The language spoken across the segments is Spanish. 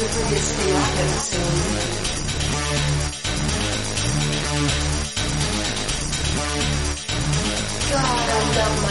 probably reach the office soon. God, I love my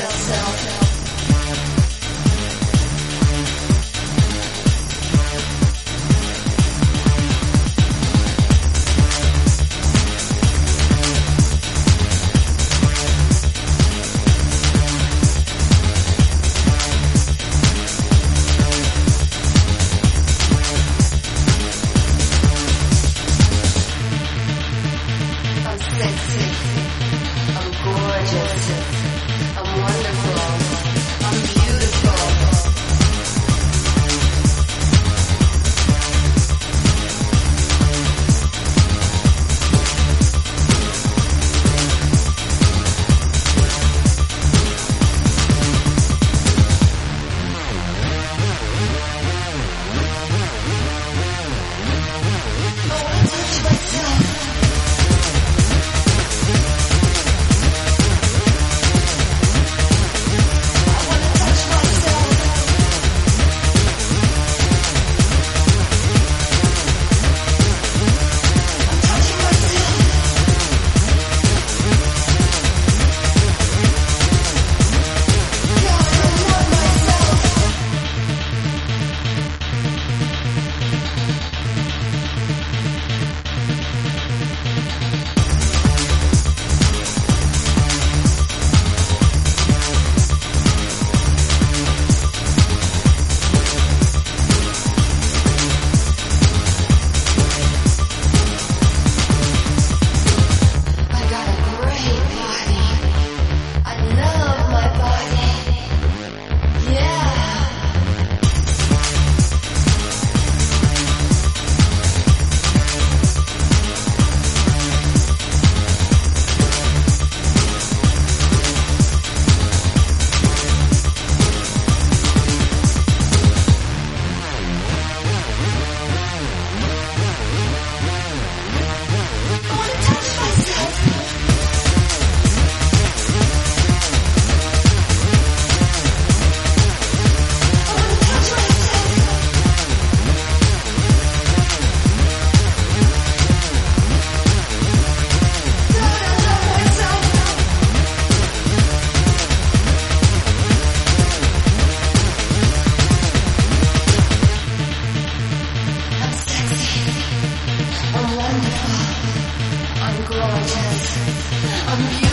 a wonderful. I'm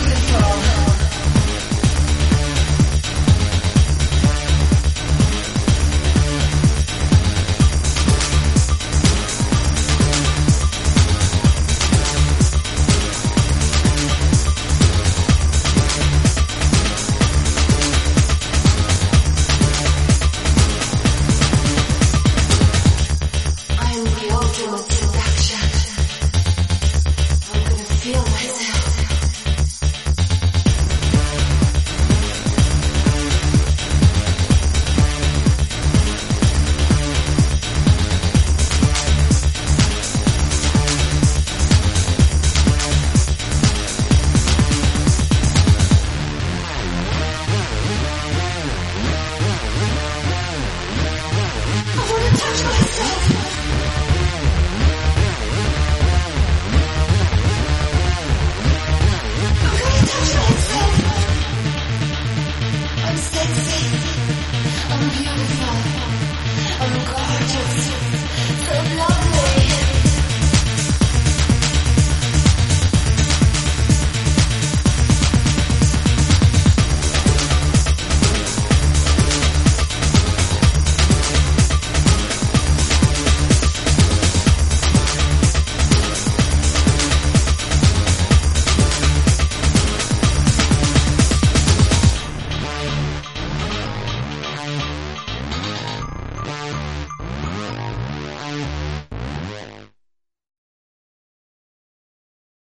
Thank you.